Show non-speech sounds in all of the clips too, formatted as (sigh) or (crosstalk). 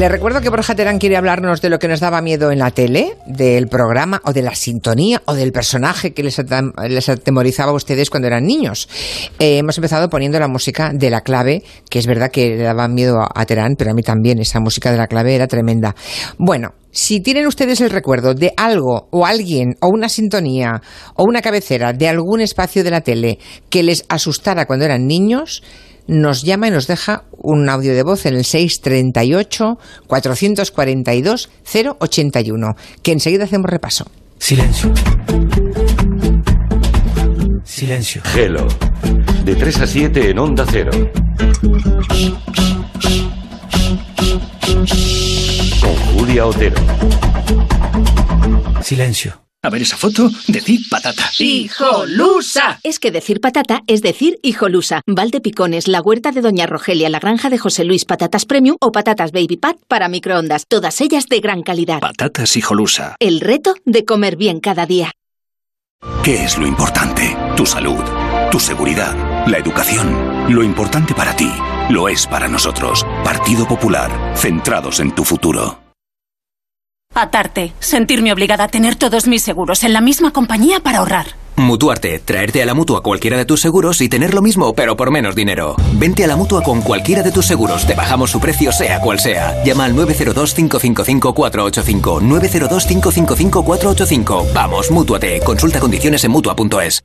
Le recuerdo que Borja Terán quiere hablarnos de lo que nos daba miedo en la tele, del programa o de la sintonía o del personaje que les, atem- les atemorizaba a ustedes cuando eran niños. Eh, hemos empezado poniendo la música de la clave, que es verdad que le daba miedo a, a Terán, pero a mí también esa música de la clave era tremenda. Bueno, si tienen ustedes el recuerdo de algo o alguien o una sintonía o una cabecera de algún espacio de la tele que les asustara cuando eran niños, nos llama y nos deja un audio de voz en el 638 442 081, que enseguida hacemos repaso. Silencio. Silencio. Gelo. De 3 a 7 en Onda Cero. Con Julia Otero. Silencio. A ver esa foto, decir patata. ¡Hijolusa! Es que decir patata es decir hijolusa. Valde Picones, la huerta de Doña Rogelia, la granja de José Luis, patatas premium o patatas baby pat para microondas. Todas ellas de gran calidad. Patatas hijolusa. El reto de comer bien cada día. ¿Qué es lo importante? Tu salud, tu seguridad, la educación. Lo importante para ti lo es para nosotros. Partido Popular, centrados en tu futuro. Atarte. Sentirme obligada a tener todos mis seguros en la misma compañía para ahorrar. Mutuarte, traerte a la mutua cualquiera de tus seguros y tener lo mismo, pero por menos dinero. Vente a la mutua con cualquiera de tus seguros, te bajamos su precio, sea cual sea. Llama al 902-555-485. 902-555-485. Vamos, mútuate. Consulta condiciones en mutua.es.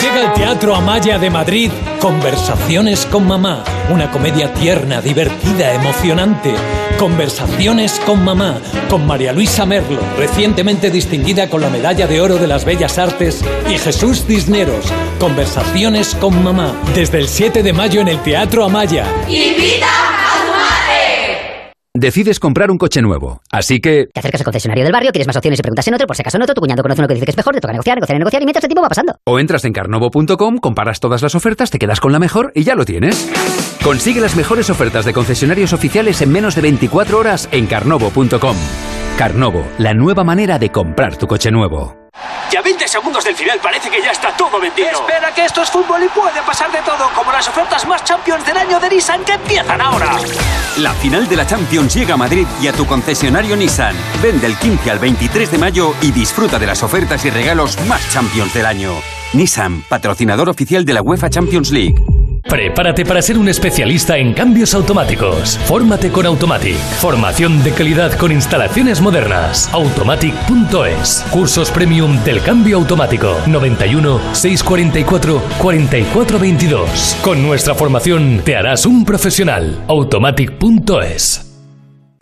Llega al Teatro Amaya de Madrid Conversaciones con Mamá, una comedia tierna, divertida, emocionante. Conversaciones con Mamá, con María Luisa Merlo, recientemente distinguida con la Medalla de Oro de las Bellas Artes, y Jesús Cisneros. Conversaciones con Mamá, desde el 7 de mayo en el Teatro Amaya. ¡Invita! Decides comprar un coche nuevo, así que... Te acercas al concesionario del barrio, quieres más opciones y preguntas en otro, por si acaso en otro, tu cuñado conoce uno que dice que es mejor, te toca negociar, negociar, negociar y mientras el tiempo va pasando. O entras en carnovo.com, comparas todas las ofertas, te quedas con la mejor y ya lo tienes. Consigue las mejores ofertas de concesionarios oficiales en menos de 24 horas en carnovo.com. Carnovo, la nueva manera de comprar tu coche nuevo. Ya 20 segundos del final parece que ya está todo vendido. Espera que esto es fútbol y puede pasar de todo, como las ofertas más Champions del año de Nissan que empiezan ahora. La final de la Champions llega a Madrid y a tu concesionario Nissan. Ven del 15 al 23 de mayo y disfruta de las ofertas y regalos más Champions del año. Nissan, patrocinador oficial de la UEFA Champions League. Prepárate para ser un especialista en cambios automáticos. Fórmate con Automatic. Formación de calidad con instalaciones modernas. Automatic.es. Cursos premium del cambio automático. 91 644 4422. Con nuestra formación te harás un profesional. Automatic.es.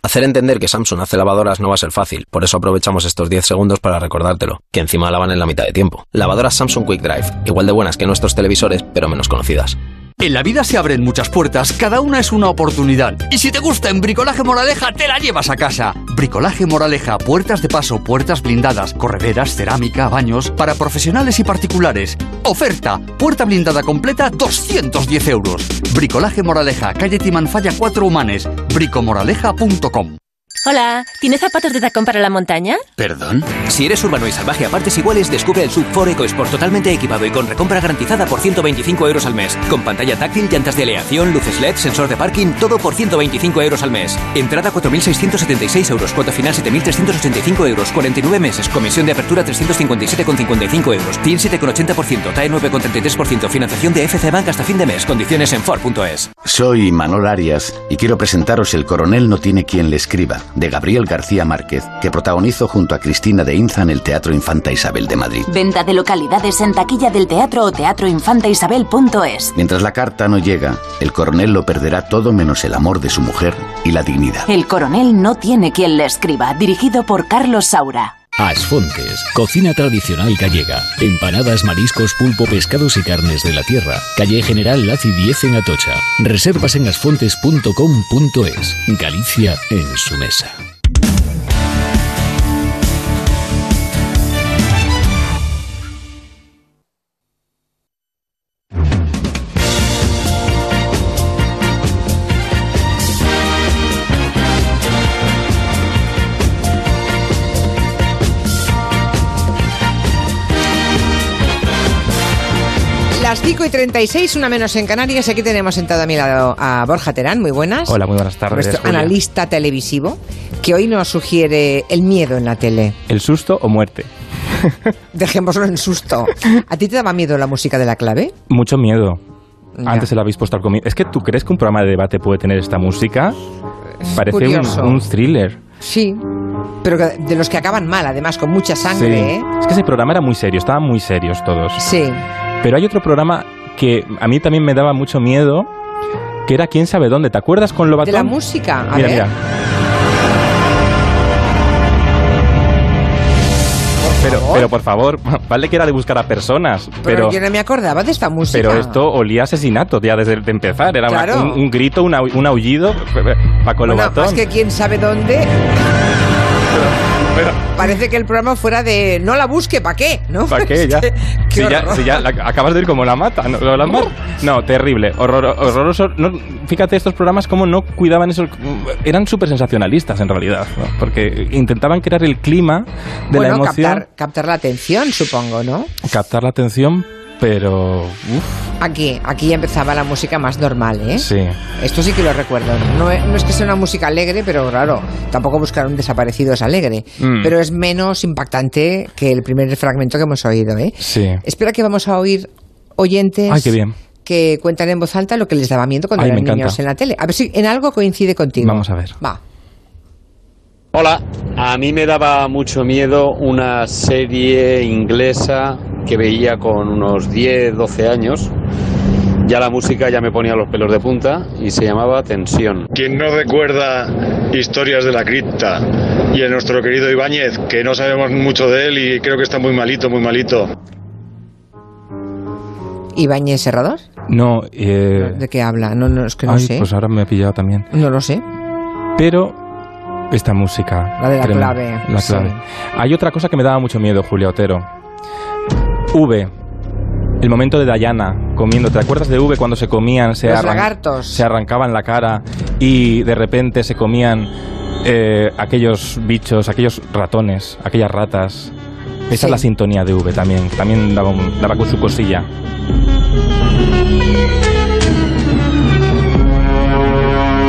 Hacer entender que Samsung hace lavadoras no va a ser fácil, por eso aprovechamos estos 10 segundos para recordártelo, que encima lavan en la mitad de tiempo. Lavadoras Samsung Quick Drive, igual de buenas que nuestros televisores, pero menos conocidas. En la vida se abren muchas puertas, cada una es una oportunidad. Y si te gusta en Bricolaje Moraleja, te la llevas a casa. Bricolaje Moraleja, puertas de paso, puertas blindadas, correderas, cerámica, baños, para profesionales y particulares. Oferta, puerta blindada completa, 210 euros. Bricolaje Moraleja, calle Timanfaya 4 Humanes, bricomoraleja.com. Hola, ¿tienes zapatos de tacón para la montaña? ¿Perdón? Si eres urbano y salvaje a partes iguales, descubre el Sub 4 EcoSport totalmente equipado y con recompra garantizada por 125 euros al mes. Con pantalla táctil, llantas de aleación, luces LED, sensor de parking, todo por 125 euros al mes. Entrada 4.676 euros, cuota final 7.385 euros, 49 meses, comisión de apertura 357,55 euros, TIN 7,80%, TAE 9,33%, financiación de FC Bank hasta fin de mes, condiciones en Ford.es. Soy Manol Arias y quiero presentaros El coronel no tiene quien le escriba, de Gabriel García Márquez, que protagonizó junto a Cristina de Inza en el Teatro Infanta Isabel de Madrid. Venta de localidades en taquilla del teatro o teatroinfantaisabel.es. Mientras la carta no llega, el coronel lo perderá todo menos el amor de su mujer y la dignidad. El coronel no tiene quien le escriba, dirigido por Carlos Saura. Asfontes, cocina tradicional gallega. Empanadas, mariscos, pulpo, pescados y carnes de la tierra. Calle General Laci 10 en Atocha. Reservas en asfontes.com.es. Galicia en su mesa. Las 5 y 36, una menos en Canarias. Aquí tenemos sentado a mi lado a Borja Terán. Muy buenas. Hola, muy buenas tardes. Nuestro Julia. analista televisivo, que hoy nos sugiere el miedo en la tele. ¿El susto o muerte? (laughs) Dejémoslo en susto. ¿A ti te daba miedo la música de la clave? Mucho miedo. Ya. Antes se la habéis puesto al comienzo. ¿Es que tú crees que un programa de debate puede tener esta música? Parece un, un thriller. Sí. Pero de los que acaban mal, además, con mucha sangre, Sí. ¿eh? Es que ese programa era muy serio, estaban muy serios todos. Sí. Pero hay otro programa que a mí también me daba mucho miedo, que era quién sabe dónde. ¿Te acuerdas con Lobatón? De la música. A mira, ver. mira. Pero, pero por favor, (laughs) vale que era de buscar a personas, Pero, pero, yo no me acordaba de esta música. pero esto olía a asesinato ya desde de empezar. Era Claro. un, un grito, una- un aullido, (laughs) Paco Bueno, Lobatón. más que quién sabe dónde. (laughs) Parece que el programa fuera de no la busque, ¿para qué? ¿No? ¿Para (laughs) qué? Ya. Qué Si ya, horror. si ya la- acabas de ir como la mata. ¿no? ¿Lo de la? No, terrible. Horror- horroroso. No, fíjate, estos programas como no cuidaban eso. Eran súper sensacionalistas en realidad. ¿no? Porque intentaban crear el clima de bueno, la emoción. captar, captar la atención, supongo, ¿no? captar la atención, pero. uf, Aquí, aquí ya empezaba la música más normal, ¿eh? sí. Esto sí que lo recuerdo. No, es- no es que sea una música alegre, pero claro, tampoco buscar un desaparecido es alegre. Mm. Pero es menos impactante que el primer fragmento que hemos oído, ¿eh? Sí. Espera que vamos a oír oyentes Ay, qué bien. que cuentan en voz alta lo que les daba miedo cuando Ay, eran niños en la tele. A ver si en algo coincide contigo. Vamos a ver. Va. Hola, a mí me daba mucho miedo una serie inglesa que veía con unos 10, 12 años. Ya la música ya me ponía los pelos de punta y se llamaba Tensión. ¿Quién no recuerda historias de la cripta? Y en nuestro querido Ibáñez, que no sabemos mucho de él y creo que está muy malito, muy malito. ¿Ibáñez Serrador? No, eh, ¿De qué habla? No, no, es que no ay, sé. pues ahora me he pillado también. No lo sé. Pero esta música. La de la tremenda, clave, La sí. clave. Hay otra cosa que me daba mucho miedo, Julia Otero. V. El momento de Dayana comiendo. ¿Te acuerdas de V cuando se comían? Se, Los lagartos. se arrancaban la cara y de repente se comían eh, aquellos bichos, aquellos ratones, aquellas ratas. Esa Sí. es la sintonía de V también. También daba, un- daba con su cosilla.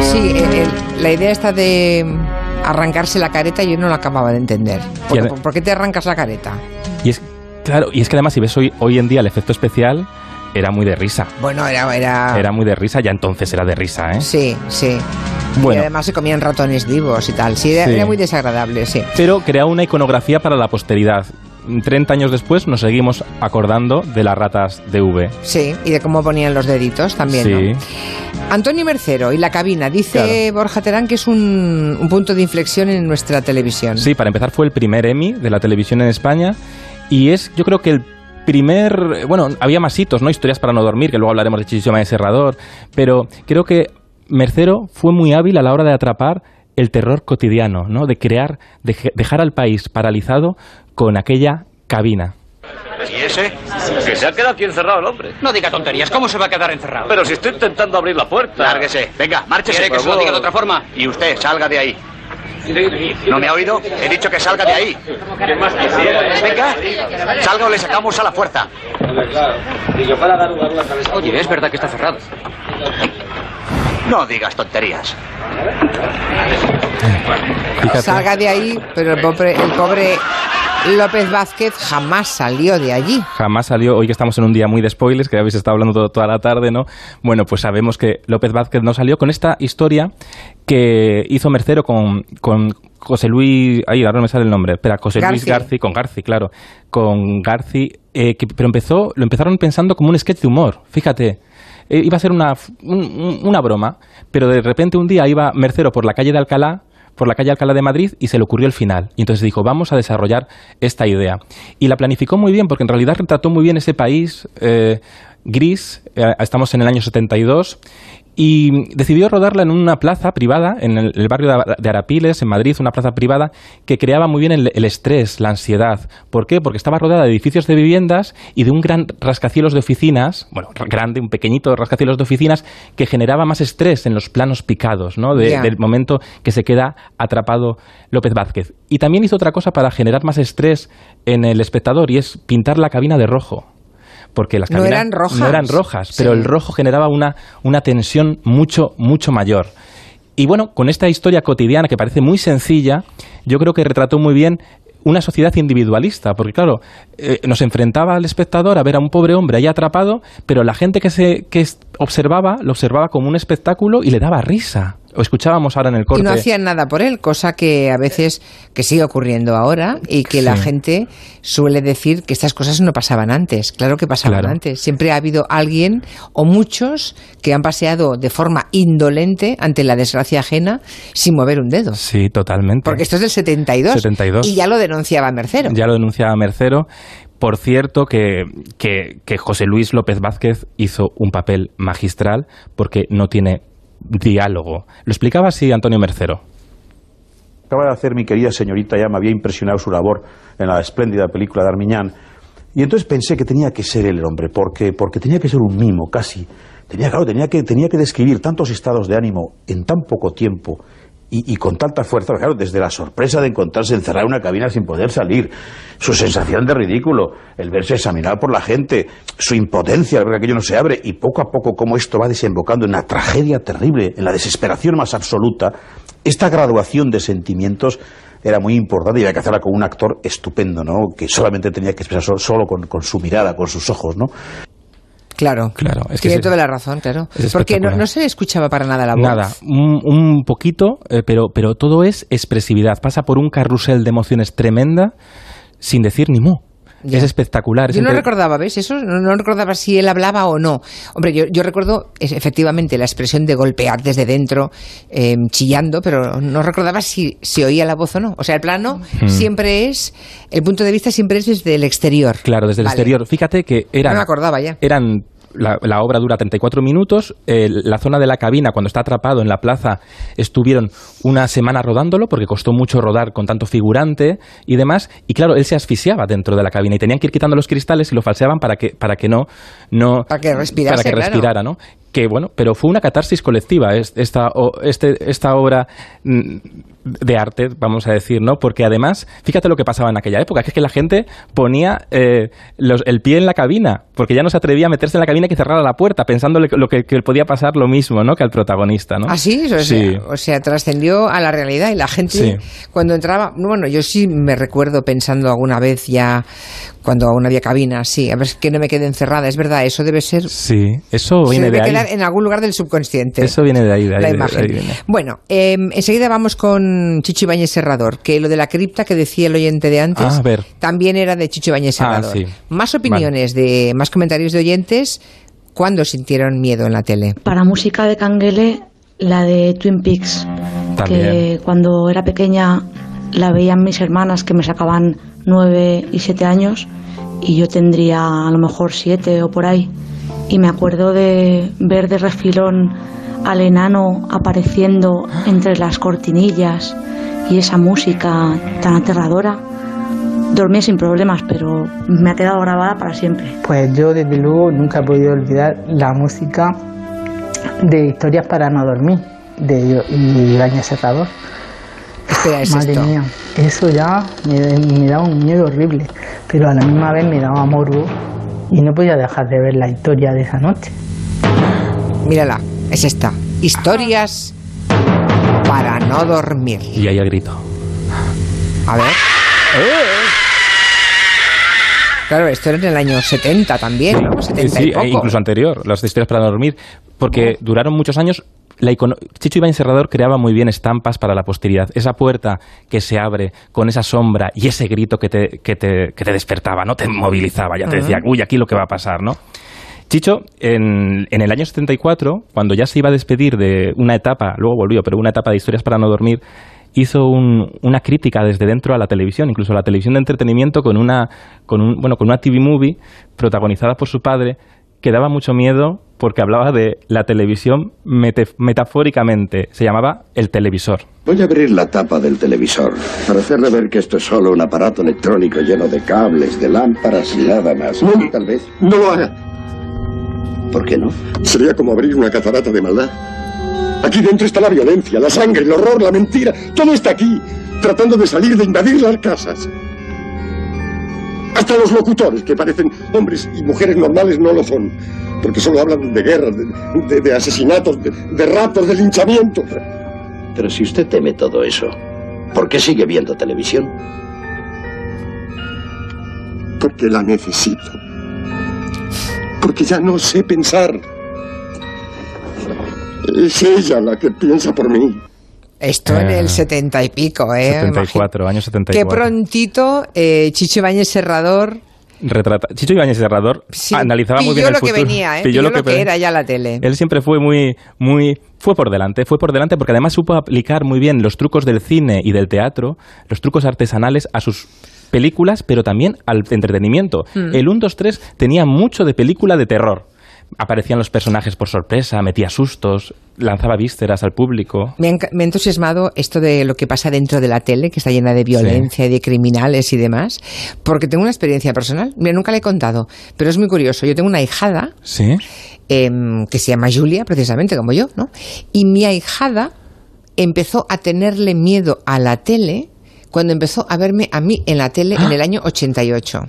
Sí, el- el- la idea esta de arrancarse la careta yo no la acababa de entender. ¿Por, qué te arrancas la careta? Y es, claro, y es que además si ves hoy, hoy en día el efecto especial, era muy de risa. Bueno, era... Era, Era muy de risa, ya entonces era de risa, ¿eh? Sí, sí. Y además se comían ratones vivos y tal. Sí, era, Sí. era muy desagradable, sí. Pero crea una iconografía para la posteridad. 30 años después nos seguimos acordando de las ratas de V. Sí, y de cómo ponían los deditos también, sí. ¿no? Antonio Mercero y la cabina. Dice Borja Terán que es un, un punto de inflexión en nuestra televisión. Sí, para empezar fue el primer Emmy de la televisión en España y es yo creo que el primer, bueno, había más hitos, ¿no? Historias para no dormir, que luego hablaremos de Chichoma de Serrador, pero creo que Mercero fue muy hábil a la hora de atrapar el terror cotidiano, ¿no? De crear, de dejar al país paralizado con aquella cabina. ¿Y ese? Que se ha quedado aquí encerrado el hombre. No diga tonterías, ¿cómo se va a quedar encerrado? Pero si estoy intentando abrir la puerta. Lárguese, venga, márchese. ¿Quiere que se lo diga de otra forma? Y usted, salga de ahí. ¿No me ha oído? He dicho que salga de ahí. ¿Qué más quisiera? Venga, salga o le sacamos a la fuerza. Oye, es verdad que está cerrado. No digas tonterías. Salga de ahí, pero el pobre, el pobre López Vázquez jamás salió de allí. Jamás salió, hoy que estamos en un día muy de spoilers, que habéis estado hablando todo- toda la tarde, ¿no? Bueno, pues sabemos que López Vázquez no salió con esta historia que hizo Mercero con, con José Luis, ay, ahora no me sale el nombre, espera, José Luis Garci. Con Garci, claro, con Garci, eh, que- pero empezó, lo empezaron pensando como un sketch de humor, fíjate. Eh, iba a ser una, un- un- una broma, pero de repente un día iba Mercero por la calle de Alcalá, por la calle Alcalá de Madrid y se le ocurrió el final. Y entonces dijo, vamos a desarrollar esta idea. Y la planificó muy bien, porque en realidad retrató muy bien ese país eh, gris. Eh, estamos en el año 72 y decidió rodarla en una plaza privada, en el, barrio de Arapiles, en Madrid, una plaza privada que creaba muy bien el, estrés, la ansiedad. ¿Por qué? Porque estaba rodeada de edificios de viviendas y de un gran rascacielos de oficinas, bueno, grande, un pequeñito rascacielos de oficinas, que generaba más estrés en los planos picados, ¿no? Del momento que se queda atrapado López Vázquez. Y también hizo otra cosa para generar más estrés en el espectador y es pintar la cabina de rojo porque las cabinas no eran rojas, no eran rojas pero el rojo generaba una, una tensión mucho, mucho mayor. Y bueno, con esta historia cotidiana que parece muy sencilla, yo creo que retrató muy bien una sociedad individualista, porque claro, eh, nos enfrentaba al espectador a ver a un pobre hombre ahí atrapado, pero la gente que, se, que observaba lo observaba como un espectáculo y le daba risa o escuchábamos ahora en el corte. Y no hacían nada por él, cosa que a veces que sigue ocurriendo ahora y que la gente suele decir que estas cosas no pasaban antes. Claro que pasaban antes. Siempre ha habido alguien o muchos que han paseado de forma indolente ante la desgracia ajena sin mover un dedo. Sí, totalmente. Porque esto es del 72. 72. Y ya lo denunciaba Mercero. Ya lo denunciaba Mercero. Por cierto, que, que, que José Luis López Vázquez hizo un papel magistral porque no tiene diálogo. Lo explicaba así Antonio Mercero. Acaba de hacer mi querida señorita, ya me había impresionado su labor en la espléndida película de Armiñán. Y entonces pensé que tenía que ser él el hombre, porque, porque tenía que ser un mimo, casi. Tenía, claro, tenía que, tenía que describir tantos estados de ánimo en tan poco tiempo y, con tanta fuerza, claro, desde la sorpresa de encontrarse encerrado en una cabina sin poder salir, su sensación de ridículo, el verse examinado por la gente, su impotencia al ver que aquello no se abre, y poco a poco cómo esto va desembocando en una tragedia terrible, en la desesperación más absoluta, esta graduación de sentimientos era muy importante y había que hacerla con un actor estupendo, ¿no? Que solamente tenía que expresar solo, con, con, su mirada, con sus ojos, ¿no? Claro, claro. Es que Tiene toda la razón, claro. Porque no, se escuchaba para nada la voz. Nada, un, poquito, eh, pero, pero todo es expresividad. Pasa por un carrusel de emociones tremenda sin decir ni Es espectacular. yo no recordaba, ¿ves? Eso no, recordaba si él hablaba o no. Hombre, yo, yo recuerdo efectivamente la expresión de golpear desde dentro, em, chillando, pero no recordaba si se oía la voz o no. O sea, el plano hmm. siempre es, el punto de vista siempre es desde el exterior. Claro, desde el exterior. Fíjate que eran. No me acordaba ya. Eran la, obra dura 34 minutos. la zona de la cabina, cuando está atrapado en la plaza, estuvieron una semana rodándolo porque costó mucho rodar con tanto figurante y demás. Y claro, él se asfixiaba dentro de la cabina y tenían que ir quitando los cristales y lo falseaban para que, para que no, no para que respirase, para que respirara, ¿no? que bueno, pero fue una catarsis colectiva esta, este, esta obra mm, de arte, vamos a decir, ¿no? Porque además, fíjate lo que pasaba en aquella época, que es que la gente ponía eh, el pie en la cabina, porque ya no se atrevía a meterse en la cabina y que cerrara la puerta, pensando lo que, podía pasar lo mismo, ¿no? Que al protagonista, ¿no? ¿Ah, sí? O sea, trascendió a la realidad y la gente cuando entraba, bueno, yo sí me recuerdo pensando alguna vez ya cuando aún había cabina, sí, a ver que no me quede encerrada, es verdad, eso debe ser... Sí, eso viene de ahí. quedar en algún lugar del subconsciente. Eso viene de ahí, de ahí. La imagen. Bueno, em, enseguida vamos con Chicho Ibáñez Serrador, que lo de la cripta que decía el oyente de antes, ah, también era de Chicho Ibáñez ah, Serrador. Más opiniones, de más comentarios de oyentes, ¿cuándo sintieron miedo en la tele? Para música de Canguele, la de Twin Peaks, que cuando era pequeña la veían mis hermanas que me sacaban nueve y siete años y yo tendría a lo mejor siete o por ahí. Y me acuerdo de ver de refilón al enano apareciendo entre las cortinillas y esa música tan aterradora. Dormí sin problemas, pero me ha quedado grabada para siempre. Pues yo desde luego nunca he podido olvidar la música de historias para no dormir de Iraña Serrador. Madre mía, eso ya me, daba un miedo horrible, pero a la misma vez me daba morbo y no podía dejar de ver la historia de esa noche. Mírala, es esta. Historias para no dormir. Y ahí el grito. A ver. Claro, esto era en el año 70 también, ¿no? 70 sí, incluso anterior, las historias para no dormir, porque duraron muchos años la Chicho Ibáñez Serrador creaba muy bien estampas para la posteridad. Esa puerta que se abre con esa sombra y ese grito que te, que te, que te despertaba, ¿no? Te movilizaba, ya te decía, uy, aquí lo que va a pasar, ¿no? Chicho, en, en, el año 74, cuando ya se iba a despedir de una etapa, luego volvió, pero una etapa de historias para no dormir, hizo una crítica desde dentro a la televisión, incluso a la televisión de entretenimiento con una, con un, bueno, con una TV movie protagonizada por su padre que daba mucho miedo porque hablaba de la televisión metafóricamente. Se llamaba el televisor. Voy a abrir la tapa del televisor para hacerle ver que esto es solo un aparato electrónico lleno de cables, de lámparas y nada más. No, tal vez. No lo haga. ¿Por qué no? Sería como abrir una catarata de maldad. Aquí dentro está la violencia, la sangre, el horror, la mentira. Todo está aquí, tratando de salir, de invadir las casas. Hasta los locutores, que parecen hombres y mujeres normales, no lo son. Porque solo hablan de guerras, de, asesinatos, de, de raptos, de linchamientos. Pero si usted teme todo eso, ¿por qué sigue viendo televisión? Porque la necesito. Porque ya no sé pensar. Es ella la que piensa por mí. Esto en el eh, setenta y pico, ¿eh? 74, años 74. Qué prontito, eh, Chicho Ibáñez Serrador retrata. Chicho Ibáñez Serrador analizaba muy bien el lo que venía, ¿eh? Pilló, lo, que, era ya la tele. Él siempre fue muy, muy, fue por delante, fue por delante porque además supo aplicar muy bien los trucos del cine y del teatro, los trucos artesanales a sus películas, pero también al entretenimiento. Mm. El 1, 2, 3 tenía mucho de película de terror aparecían los personajes por sorpresa, metía sustos, lanzaba vísceras al público. Me ha, entusiasmado esto de lo que pasa dentro de la tele, que está llena de violencia y de criminales y demás, porque tengo una experiencia personal. Mira, nunca le he contado, pero es muy curioso. Yo tengo una hijada em, que se llama Julia, precisamente como yo, ¿no? Y mi ahijada empezó a tenerle miedo a la tele cuando empezó a verme a mí en la tele en ¡Ah! el año 88.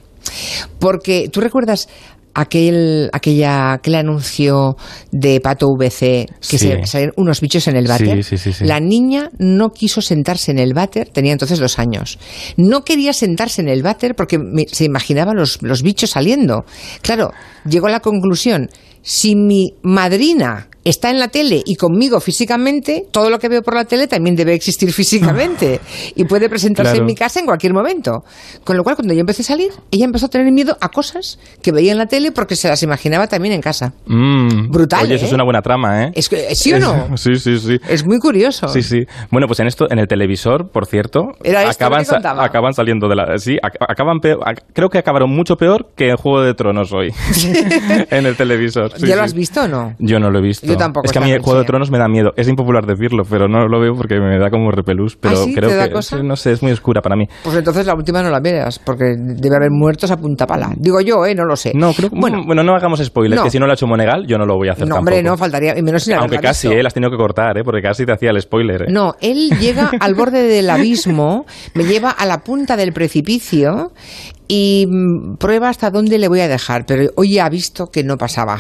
Porque tú recuerdas aquel, aquella, aquel anuncio de Pato VC que se salían unos bichos en el váter. la niña no quiso sentarse en el váter, tenía entonces dos años. No quería sentarse en el váter porque se imaginaba los, los bichos saliendo. Claro, llegó a la conclusión, si mi madrina está en la tele y conmigo físicamente, todo lo que veo por la tele también debe existir (laughs) físicamente y puede presentarse en mi casa en cualquier momento. Con lo cual, cuando yo empecé a salir, ella empezó a tener miedo a cosas que veía en la tele porque se las imaginaba también en casa. Mm. Brutal. Oye, eso es ¿eh? una buena trama, ¿eh? Es que, ¿Sí o no? (laughs) sí, sí, sí. Es muy curioso. Sí, sí. Bueno, pues en esto, en el televisor, por cierto, acaban, acaban saliendo de la. Sí, acaban peor, creo que acabaron mucho peor que en Juego de Tronos hoy. (laughs) (laughs) en el televisor. ¿Ya lo has visto o no? Yo no lo he visto. Yo tampoco. Es que a mí el Juego de Tronos me da miedo. Es impopular decirlo, pero no lo veo porque me da como repelús. Pero ¿Ah, creo que, no sé, es muy oscura para mí. Pues entonces la última no la veas, porque debe haber muertos a punta pala. Digo yo, ¿eh? No lo sé. No, creo bueno, bueno, no hagamos spoilers, que si no lo ha hecho Monegal, yo no lo voy a hacer No, hombre, no, faltaría, y menos sin Aunque casi, ¿eh? has tenido que cortar, ¿eh? Porque casi te hacía el spoiler, ¿eh? No, él llega al borde del abismo, me lleva a la punta del precipicio y mm, prueba hasta dónde le voy a dejar, pero hoy ha visto que no pasaba.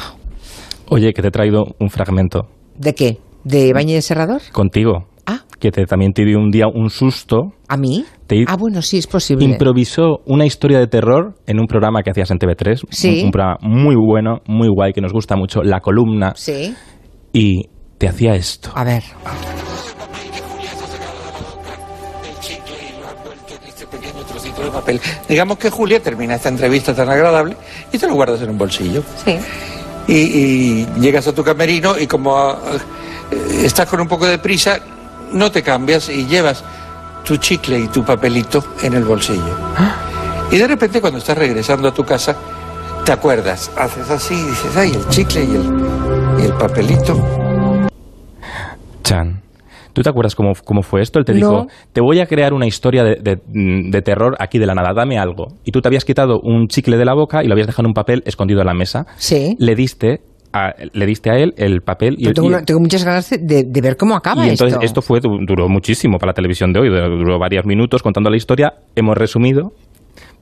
Oye, que te he traído un fragmento. ¿De qué? ¿De Bañe de Serrador? Contigo. Ah. Que te, también te dio un día un susto. ¿A mí? ah, bueno, sí, es posible. Improvisó una historia de terror en un programa que hacías en TV3. Sí. Un, programa muy bueno, muy guay, que nos gusta mucho, La Columna. Sí. Y te hacía esto. A ver. Papel. Digamos que Julia termina esta entrevista tan agradable y te lo guardas en un bolsillo. Sí y, llegas a tu camerino y como ah, eh, estás con un poco de prisa, no te cambias y llevas tu chicle y tu papelito en el bolsillo. Y de repente cuando estás regresando a tu casa, te acuerdas, haces así y dices, ay, el chicle y el, y el papelito. Chan. ¿Tú te acuerdas cómo, fue esto? Él te dijo, te voy a crear una historia de, terror aquí de la nada, dame algo. Y tú te habías quitado un chicle de la boca y lo habías dejado en un papel escondido en la mesa. Sí. Le diste a, le diste a él el papel y, tengo, tengo, muchas ganas de, ver cómo acaba y entonces esto fue duró muchísimo para la televisión de hoy duró varios minutos contando la historia hemos resumido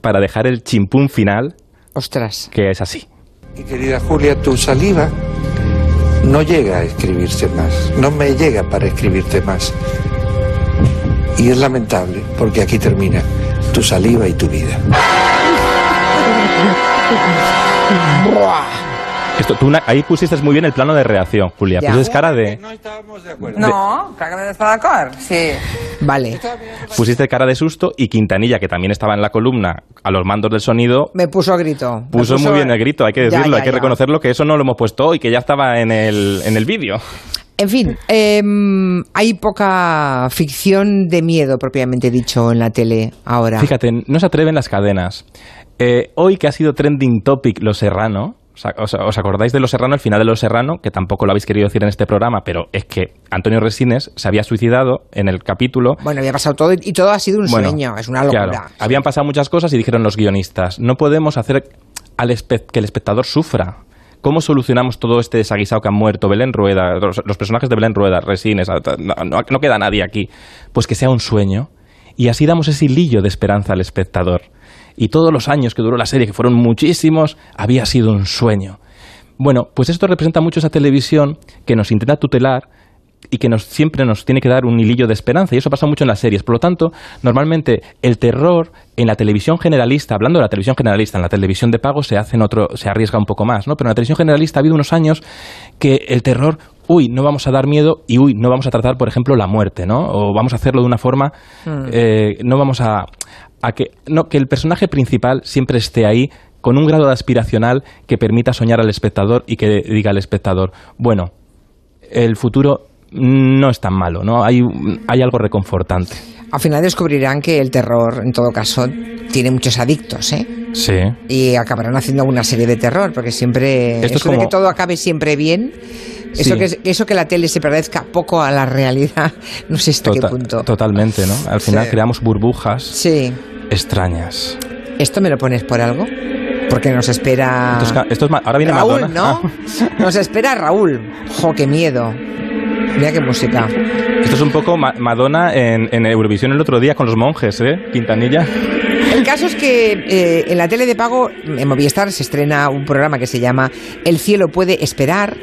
para dejar el chimpún final ostras que es así y querida Julia tu saliva no llega a escribirse más, no me llega para escribirte más. Y es lamentable, porque aquí termina tu saliva y tu vida. (laughs) Esto, tú ahí pusiste muy bien el plano de reacción, Julia. Pusiste cara de... No estábamos de acuerdo. No, cara de estar de acuerdo. Sí. Vale. Pusiste cara de susto y Quintanilla, que también estaba en la columna a los mandos del sonido... Me puso grito. Puso, muy bien el grito, hay que decirlo, hay que reconocerlo, que eso no lo hemos puesto hoy, que ya estaba en el, en el vídeo. En fin, em, hay poca ficción de miedo propiamente dicho en la tele ahora. Fíjate, no se atreven las cadenas. Eh, hoy que ha sido trending topic Lo Serrano, ¿Os, acordáis de Los Serrano, el final de Los Serrano, que tampoco lo habéis querido decir en este programa, pero es que Antonio Resines se había suicidado en el capítulo. Bueno, había pasado todo y todo ha sido un sueño, es una locura. habían pasado muchas cosas y dijeron los guionistas, no podemos hacer al que el espectador sufra. ¿Cómo solucionamos todo este desaguisado que han muerto? Belén Rueda, los, personajes de Belén Rueda, Resines, no queda nadie aquí. Pues que sea un sueño y así damos ese hilillo de esperanza al espectador y todos los años que duró la serie, que fueron muchísimos, había sido un sueño. Bueno, pues esto representa mucho esa televisión que nos intenta tutelar y que nos, siempre nos tiene que dar un hilillo de esperanza. Y eso pasa mucho en las series. Por lo tanto, normalmente el terror en la televisión generalista, hablando de la televisión generalista, en la televisión de pago se, hace otro, se arriesga un poco más, ¿no? Pero en la televisión generalista ha habido unos años que el terror, uy, no vamos a dar miedo y uy, no vamos a tratar, por ejemplo, la muerte, ¿no? O vamos a hacerlo de una forma, hmm. eh, no vamos a, a que, no, que el personaje principal siempre esté ahí con un grado de aspiracional que permita soñar al espectador y que diga al espectador, bueno, el futuro no es tan malo, ¿no? Hay, hay algo reconfortante. Al final descubrirán que el terror, en todo caso, tiene muchos adictos, ¿eh? Sí. Y acabarán haciendo alguna serie de terror, porque siempre... Esto de que todo acabe siempre bien... Eso, que, eso que la tele se parezca poco a la realidad, (laughs) no sé hasta qué punto. Totalmente, ¿no? Al final creamos burbujas sí. extrañas. ¿Esto me lo pones por algo? Porque nos espera. Esto es, ahora viene Raúl, ¿no? Ah. (laughs) Nos espera Raúl. ¡Jo, qué miedo! Mira qué música. Esto es un poco Madonna en, Eurovisión el otro día con los monjes, ¿eh? Quintanilla. El caso es que eh, en la tele de pago, en Movistar, se estrena un programa que se llama El cielo puede esperar,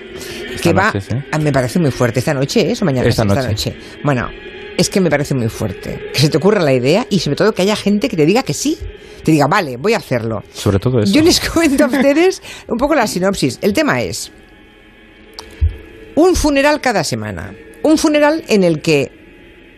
que va... Me parece muy fuerte. Esta noche, ¿eh? ¿O mañana? Esta noche. Bueno, es que me parece muy fuerte. Que se te ocurra la idea y sobre todo que haya gente que te diga que sí. Te diga, vale, voy a hacerlo. Sobre todo eso. Yo les (laughs) cuento a ustedes un poco la sinopsis. El tema es un funeral cada semana. Un funeral en el que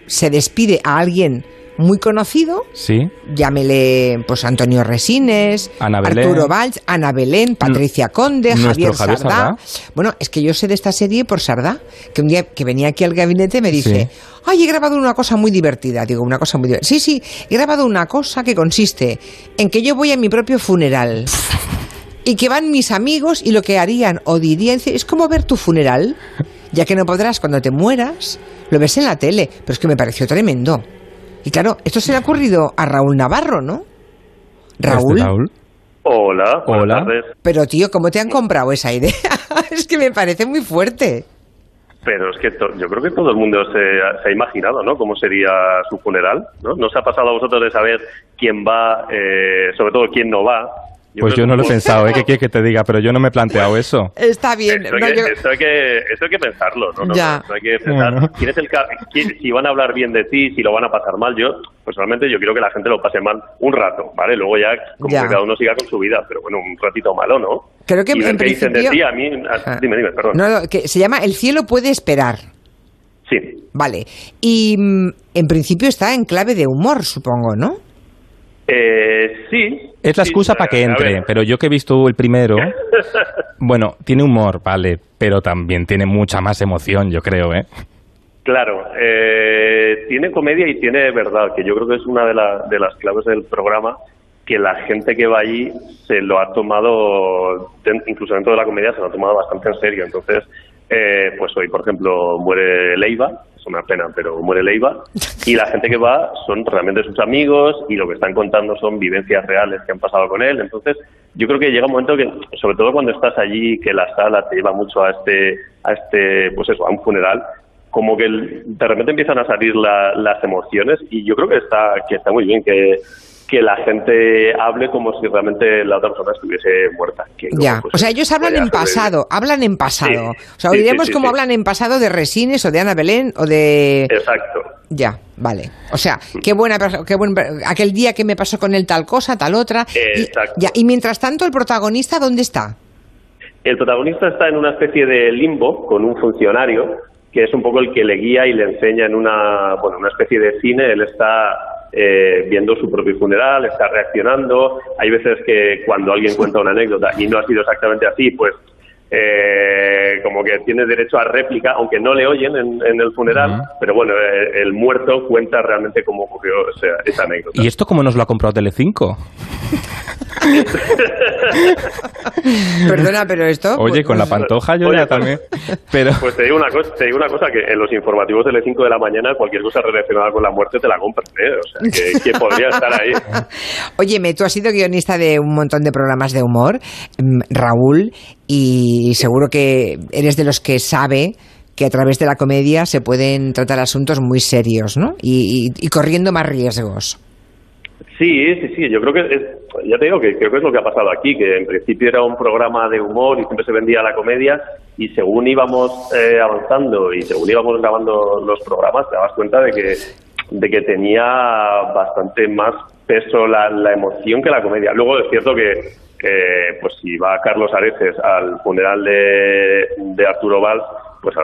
se despide a alguien muy conocido. Sí. Llámele, pues, Antonio Resines, Arturo Valls, Ana Belén, Patricia Conde, Javier, Sardá. Bueno, es que yo sé de esta serie por Sardá, que un día que venía aquí al gabinete me dice, ay, he grabado una cosa muy divertida. Digo, una cosa muy divertida. Sí, sí, he grabado una cosa que consiste en que yo voy a mi propio funeral. y que van mis amigos y lo que harían o dirían es como ver tu funeral, ya que no podrás cuando te mueras, lo ves en la tele, pero es que me pareció tremendo. Y claro, esto se le ha ocurrido a Raúl Navarro, ¿no? Raúl. Raúl? Hola, Hola. Pero tío, ¿cómo te han comprado esa idea? (laughs) es que me parece muy fuerte. Pero es que yo creo que todo el mundo se, ha imaginado, ¿no? Cómo sería su funeral, ¿no? ¿No se ha pasado a vosotros de saber quién va, eh, sobre todo quién no va? Pues yo no lo he pensado, ¿eh? ¿Qué quieres que te diga? Pero yo no me he planteado eso. Está bien. Esto, hay, que, hay, que, pensarlo, ¿no? Ya. hay que pensar quién es el si van a hablar bien de ti, si lo van a pasar mal. Yo, personalmente, yo quiero que la gente lo pase mal un rato, ¿vale? Luego ya, como que cada uno siga con su vida, pero bueno, un ratito malo, ¿no? Creo que en principio... dicen de ti, a mí... Ah. Dime, dime, perdón. No, no, que se llama El cielo puede esperar. Sí. Vale. Y mm, en principio está en clave de humor, supongo, ¿no? Eh, sí. Es la excusa para que entre, pero yo que he visto el primero, (laughs) bueno, tiene humor, vale, pero también tiene mucha más emoción, yo creo, ¿eh? Claro, eh, tiene comedia y tiene verdad, que yo creo que es una de, de las claves del programa, que la gente que va allí se lo ha tomado, incluso dentro de la comedia, se lo ha tomado bastante en serio. Entonces, eh, pues hoy, por ejemplo, muere Leiva, es una pena, pero muere Leiva, y la gente que va son realmente sus amigos y lo que están contando son vivencias reales que han pasado con él. Entonces, yo creo que llega un momento que, sobre todo cuando estás allí, que la sala te lleva mucho a este, a este, pues eso, a un funeral, como que de repente empiezan a salir las emociones y yo creo que está, que está muy bien que que la gente hable como si realmente la otra persona estuviese muerta. ya, pues, o sea, ellos hablan en pasado, hablan en pasado. o sea, oiremos cómo hablan en pasado de Resines o de Ana Belén o de... Exacto. Ya, vale. O sea, qué buena, qué buen, aquel día que me pasó con él tal cosa, tal otra. Exacto. Y, ya, y mientras tanto, ¿el protagonista dónde está? El protagonista está en una especie de limbo con un funcionario que es un poco el que le guía y le enseña en una, bueno, una especie de cine. Él está eh, viendo su propio funeral, está reaccionando. Hay veces que cuando alguien cuenta una anécdota y no ha sido exactamente así, pues eh, como que tiene derecho a réplica, aunque no le oyen en, el funeral, pero bueno, eh, el muerto cuenta realmente cómo ocurrió esa anécdota. ¿Y esto cómo nos lo ha comprado Telecinco? (laughs) Perdona, pero esto... Oye, pues, con la pantoja yo ya también... Pero... Pues te digo, una cosa, te digo una cosa, que en los informativos de las 5 de la mañana cualquier cosa relacionada con la muerte te la compras, ¿eh? O sea, que, podría estar ahí. (laughs) Óyeme, tú has sido guionista de un montón de programas de humor, mm, Raúl, y seguro que eres de los que sabe que a través de la comedia se pueden tratar asuntos muy serios, ¿no? Y, corriendo más riesgos. Sí, sí, sí. Yo creo que, ya te digo que creo que es lo que ha pasado aquí, que en principio era un programa de humor y siempre se vendía la comedia y según íbamos eh, avanzando y según íbamos grabando los programas te dabas cuenta de que, de que tenía bastante más peso la emoción que la comedia. Luego es cierto que que pues si va Carlos Areces al funeral de, de Arturo Valls, pues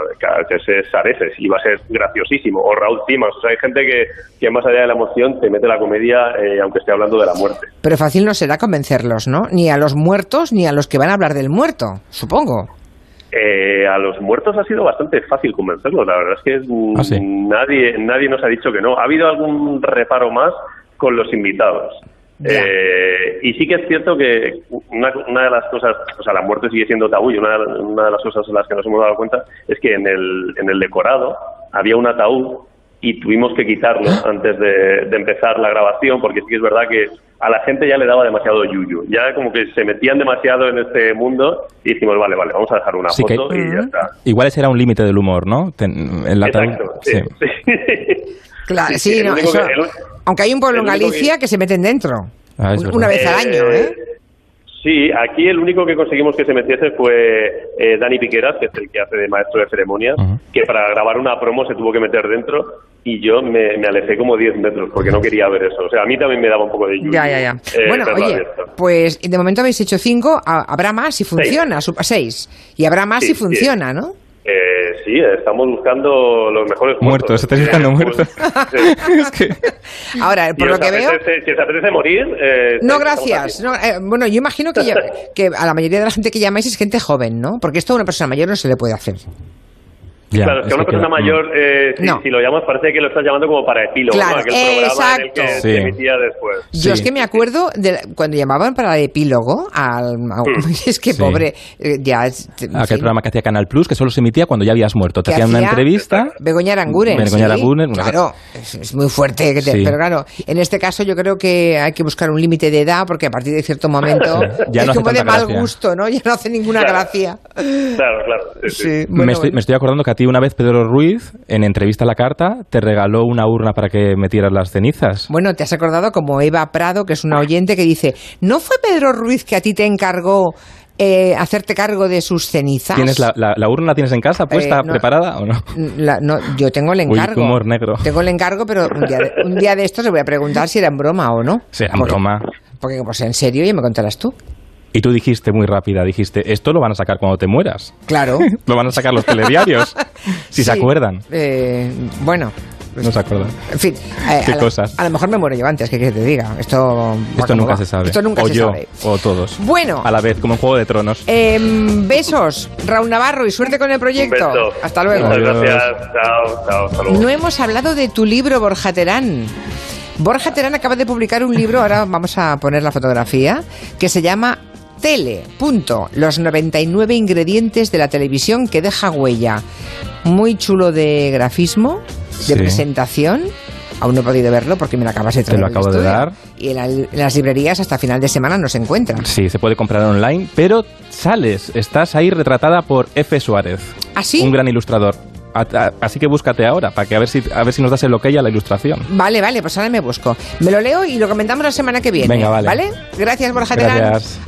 que es Areces y va a ser graciosísimo, o Raúl Cimas, o sea, hay gente que, que más allá de la emoción te mete la comedia eh, aunque esté hablando de la muerte. Pero fácil no será convencerlos, ¿no? Ni a los muertos ni a los que van a hablar del muerto, supongo. Eh, a los muertos ha sido bastante fácil convencerlos, la verdad es que ¿Ah, nadie, nadie nos ha dicho que no. Ha habido algún reparo más con los invitados. Eh, y sí que es cierto que una, una, de las cosas, o sea, la muerte sigue siendo tabú y una, una, de las cosas en las que nos hemos dado cuenta es que en el, en el decorado había un ataúd y tuvimos que quitarlo ¿Ah? antes de, empezar la grabación porque sí que es verdad que a la gente ya le daba demasiado yuyu, ya como que se metían demasiado en este mundo y dijimos, vale, vale, vamos a dejar una foto y ya está. Igual ese era un límite del humor, ¿no? El Exacto, sí. (laughs) Claro, sí, no, aunque hay un pueblo en Galicia que, se meten dentro. Ah, una vez al año, ¿eh? ¿eh? Sí, aquí el único que conseguimos que se metiese fue eh, Dani Piqueras, que es el que hace de maestro de ceremonias, que para grabar una promo se tuvo que meter dentro y yo me, alejé como 10 metros porque no quería ver eso. O sea, a mí también me daba un poco de lluvia. Ya, ya, ya. Eh, bueno, oye, pues de momento habéis hecho 5, habrá más si funciona, 6. Y habrá más si funciona, ¿no? Eh, sí, estamos buscando los mejores muertos. Muertos, estáis buscando muertos. (laughs) Ahora, por lo que veo... Si os apetece morir... Eh, no, gracias. Eh, bueno, yo imagino que, (laughs) que a la mayoría de la gente que llamáis es gente joven, ¿no? Porque esto a una persona mayor no se le puede hacer claro, es que a una persona mayor, eh, si, lo llamas, parece que lo estás llamando como para epílogo, claro, Aquel programa en el que se emitía después. Yo es que me acuerdo de cuando llamaban para epílogo, al, (laughs) es que pobre, eh, ya... Aquel programa que hacía Canal Plus, que solo se emitía cuando ya habías muerto. Te hacían una entrevista... Begoña Aranguren. Begoña Aranguren. Claro, es, muy fuerte. pero claro, en este caso yo creo que hay que buscar un límite de edad, porque a partir de cierto momento (laughs) ya es como de mal gusto, ¿no? Ya no hace ninguna gracia. Claro, claro. me, estoy, me estoy acordando que a ti una vez Pedro Ruiz en entrevista a la carta, te regaló una urna para que metieras las cenizas. Bueno, te has acordado como Eva Prado, que es una oyente que dice, ¿no fue Pedro Ruiz que a ti te encargó eh, hacerte cargo de sus cenizas. ¿Tienes la, la, urna tienes en casa puesta, eh, preparada o no? no? Yo tengo el encargo. humor negro. Tengo el encargo, pero un día, de, un día de estos le voy a preguntar si era en broma o no. En broma. Porque, pues en serio, ya me contarás tú. Y tú dijiste muy rápida, dijiste, esto lo van a sacar cuando te mueras. Claro. (laughs) lo van a sacar los telediarios, si se acuerdan. Eh, bueno. No se acuerdan. En fin. Eh, ¿Qué cosas? a lo mejor me muero yo antes, que te diga. Esto, esto nunca se sabe. Esto nunca o se yo, sabe. O todos. Bueno. A la vez, como en Juego de Tronos. Em, besos, Raúl Navarro, y suerte con el proyecto. Hasta luego. Muchas gracias. Chao, chao. Hasta luego. No hemos hablado de tu libro, Borja Terán. Borja Terán acaba de publicar un libro, ahora vamos a poner la fotografía, que se llama Tele. Punto. Los 99 ingredientes de la televisión que deja huella. Muy chulo de grafismo, de presentación. Aún no he podido verlo porque me lo acabas de traer. Te lo acabo de dar. Y en, las librerías hasta final de semana no se encuentra. Sí, se puede comprar online, pero sales, estás ahí retratada por F. Suárez. ¿Ah, sí? Un gran ilustrador. Así que búscate ahora, para que a ver si a ver si nos das el ok a la ilustración. Vale, vale, pues ahora me busco. Me lo leo y lo comentamos la semana que viene. Venga, vale. ¿Vale? Gracias, Borja Gracias.